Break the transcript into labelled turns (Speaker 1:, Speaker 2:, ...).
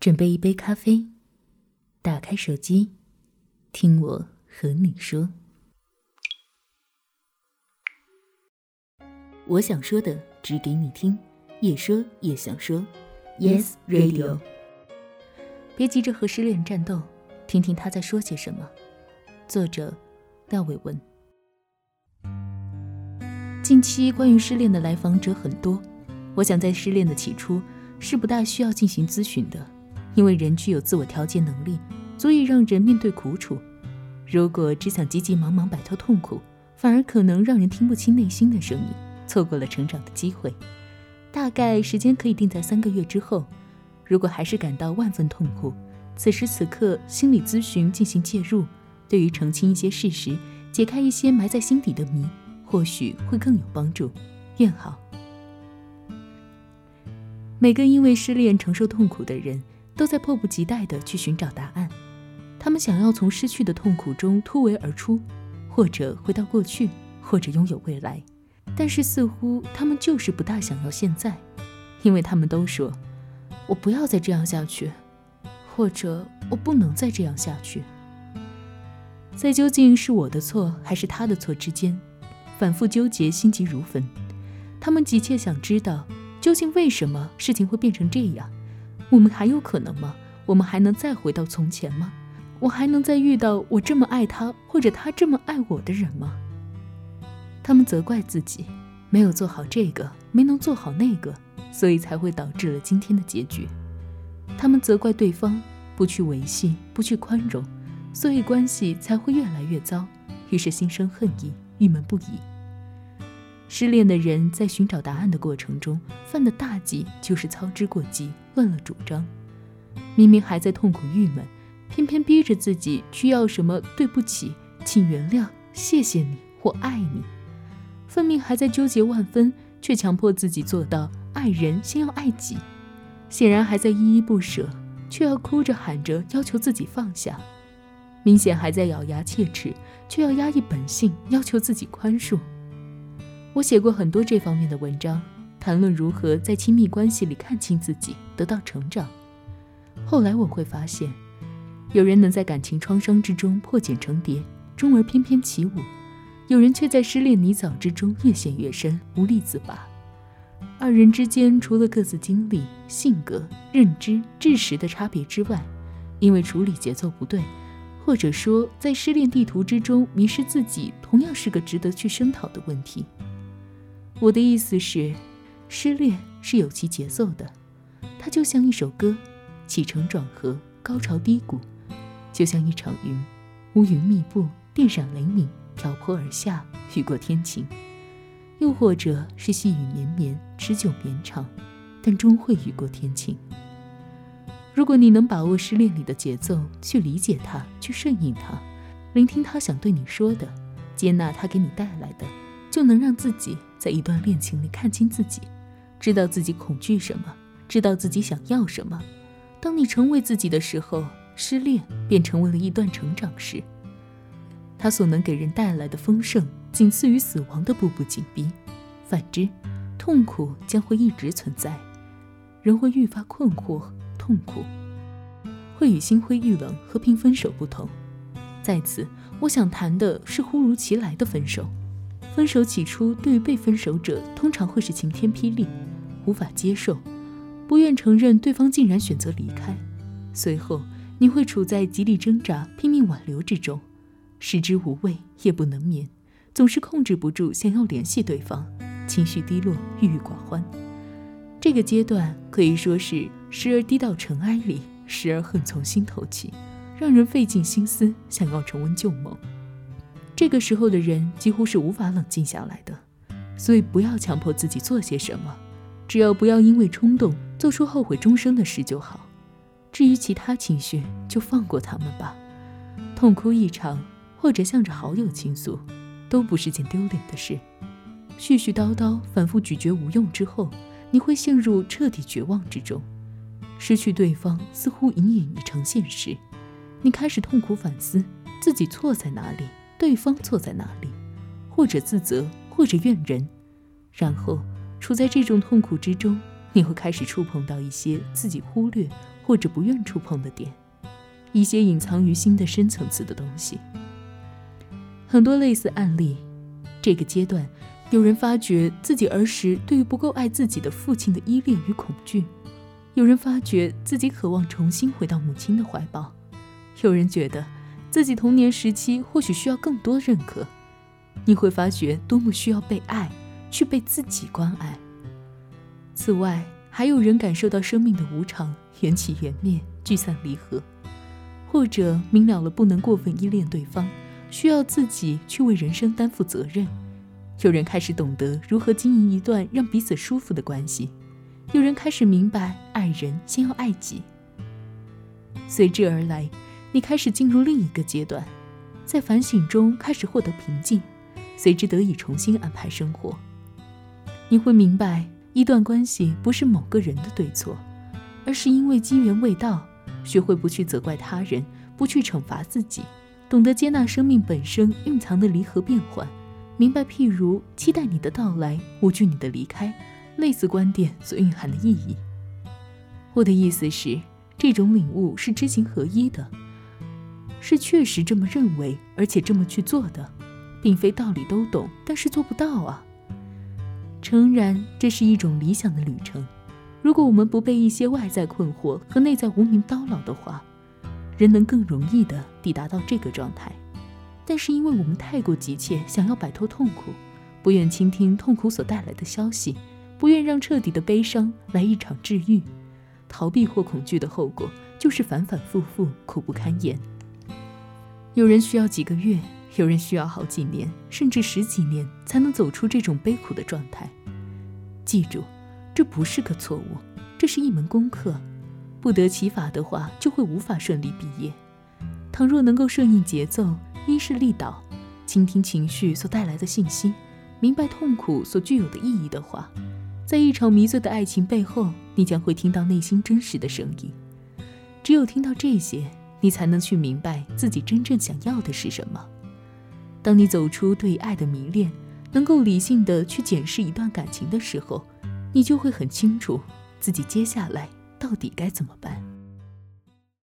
Speaker 1: 准备一杯咖啡，打开手机，听我和你说。我想说的，只给你听，也说也想说。Yes Radio。别急着和失恋战斗，听听他在说些什么。作者：廖伟文。近期关于失恋的来访者很多，我想在失恋的起初是不大需要进行咨询的。因为人具有自我调节能力，足以让人面对苦楚。如果只想急急忙忙摆脱痛苦，反而可能让人听不清内心的声音，错过了成长的机会。大概时间可以定在三个月之后。如果还是感到万分痛苦，此时此刻心理咨询进行介入，对于澄清一些事实，解开一些埋在心底的谜，或许会更有帮助。愿好。每个因为失恋承受痛苦的人。都在迫不及待地去寻找答案，他们想要从失去的痛苦中突围而出，或者回到过去，或者拥有未来。但是似乎他们就是不大想要现在，因为他们都说：“我不要再这样下去，或者我不能再这样下去。”在究竟是我的错还是他的错之间，反复纠结，心急如焚。他们急切想知道，究竟为什么事情会变成这样。我们还有可能吗？我们还能再回到从前吗？我还能再遇到我这么爱他，或者他这么爱我的人吗？他们责怪自己没有做好这个，没能做好那个，所以才会导致了今天的结局。他们责怪对方不去维系，不去宽容，所以关系才会越来越糟。于是心生恨意，郁闷不已。失恋的人在寻找答案的过程中犯的大忌就是操之过急，乱了主张。明明还在痛苦郁闷，偏偏逼着自己去要什么“对不起”“请原谅”“谢谢你”或“爱你”。分明还在纠结万分，却强迫自己做到爱人先要爱己。显然还在依依不舍，却要哭着喊着要求自己放下。明显还在咬牙切齿，却要压抑本性，要求自己宽恕。我写过很多这方面的文章，谈论如何在亲密关系里看清自己，得到成长。后来我会发现，有人能在感情创伤之中破茧成蝶，终而翩翩起舞；有人却在失恋泥沼之中越陷越深，无力自拔。二人之间除了各自经历、性格、认知、知识的差别之外，因为处理节奏不对，或者说在失恋地图之中迷失自己，同样是个值得去声讨的问题。我的意思是，失恋是有其节奏的，它就像一首歌，起承转合，高潮低谷，就像一场云，乌云密布，电闪雷鸣，瓢泼而下，雨过天晴；又或者是细雨绵绵，持久绵长，但终会雨过天晴。如果你能把握失恋里的节奏，去理解它，去顺应它，聆听他想对你说的，接纳他给你带来的。就能让自己在一段恋情里看清自己，知道自己恐惧什么，知道自己想要什么。当你成为自己的时候，失恋便成为了一段成长时，它所能给人带来的丰盛，仅次于死亡的步步紧逼。反之，痛苦将会一直存在，人会愈发困惑、痛苦，会与心灰意冷、和平分手不同。在此，我想谈的是忽如其来的分手。分手起初，对于被分手者，通常会是晴天霹雳，无法接受，不愿承认对方竟然选择离开。随后，你会处在极力挣扎、拼命挽留之中，食之无味，夜不能眠，总是控制不住想要联系对方，情绪低落，郁郁寡欢。这个阶段可以说是时而低到尘埃里，时而恨从心头起，让人费尽心思想要重温旧梦。这个时候的人几乎是无法冷静下来的，所以不要强迫自己做些什么，只要不要因为冲动做出后悔终生的事就好。至于其他情绪，就放过他们吧。痛哭一场，或者向着好友倾诉，都不是件丢脸的事。絮絮叨叨，反复咀嚼无用之后，你会陷入彻底绝望之中。失去对方似乎隐隐已成现实，你开始痛苦反思自己错在哪里。对方错在哪里，或者自责，或者怨人，然后处在这种痛苦之中，你会开始触碰到一些自己忽略或者不愿触碰的点，一些隐藏于心的深层次的东西。很多类似案例，这个阶段，有人发觉自己儿时对于不够爱自己的父亲的依恋与恐惧，有人发觉自己渴望重新回到母亲的怀抱，有人觉得自己童年时期或许需要更多认可。你会发觉多么需要被爱，去被自己关爱。此外，还有人感受到生命的无常，缘起缘灭，聚散离合，或者明了了不能过分依恋对方，需要自己去为人生担负责任。有人开始懂得如何经营一段让彼此舒服的关系，有人开始明白爱人先要爱己。随之而来，你开始进入另一个阶段，在反省中开始获得平静。随之得以重新安排生活，你会明白，一段关系不是某个人的对错，而是因为机缘未到。学会不去责怪他人，不去惩罚自己，懂得接纳生命本身蕴藏的离合变换，明白譬如期待你的到来，无惧你的离开，类似观点所蕴含的意义。我的意思是，这种领悟是知行合一的，是确实这么认为，而且这么去做的。并非道理都懂，但是做不到啊。诚然，这是一种理想的旅程。如果我们不被一些外在困惑和内在无名叨扰的话，人能更容易地抵达到这个状态。但是，因为我们太过急切想要摆脱痛苦，不愿倾听痛苦所带来的消息，不愿让彻底的悲伤来一场治愈，逃避或恐惧的后果就是反反复复，苦不堪言。有人需要几个月。有人需要好几年，甚至十几年才能走出这种悲苦的状态。记住，这不是个错误，这是一门功课。不得其法的话，就会无法顺利毕业。倘若能够顺应节奏，因势利导，倾听情绪所带来的信息，明白痛苦所具有的意义的话，在一场迷醉的爱情背后，你将会听到内心真实的声音。只有听到这些，你才能去明白自己真正想要的是什么。当你走出对爱的迷恋，能够理性的去检视一段感情的时候，你就会很清楚自己接下来到底该怎么办。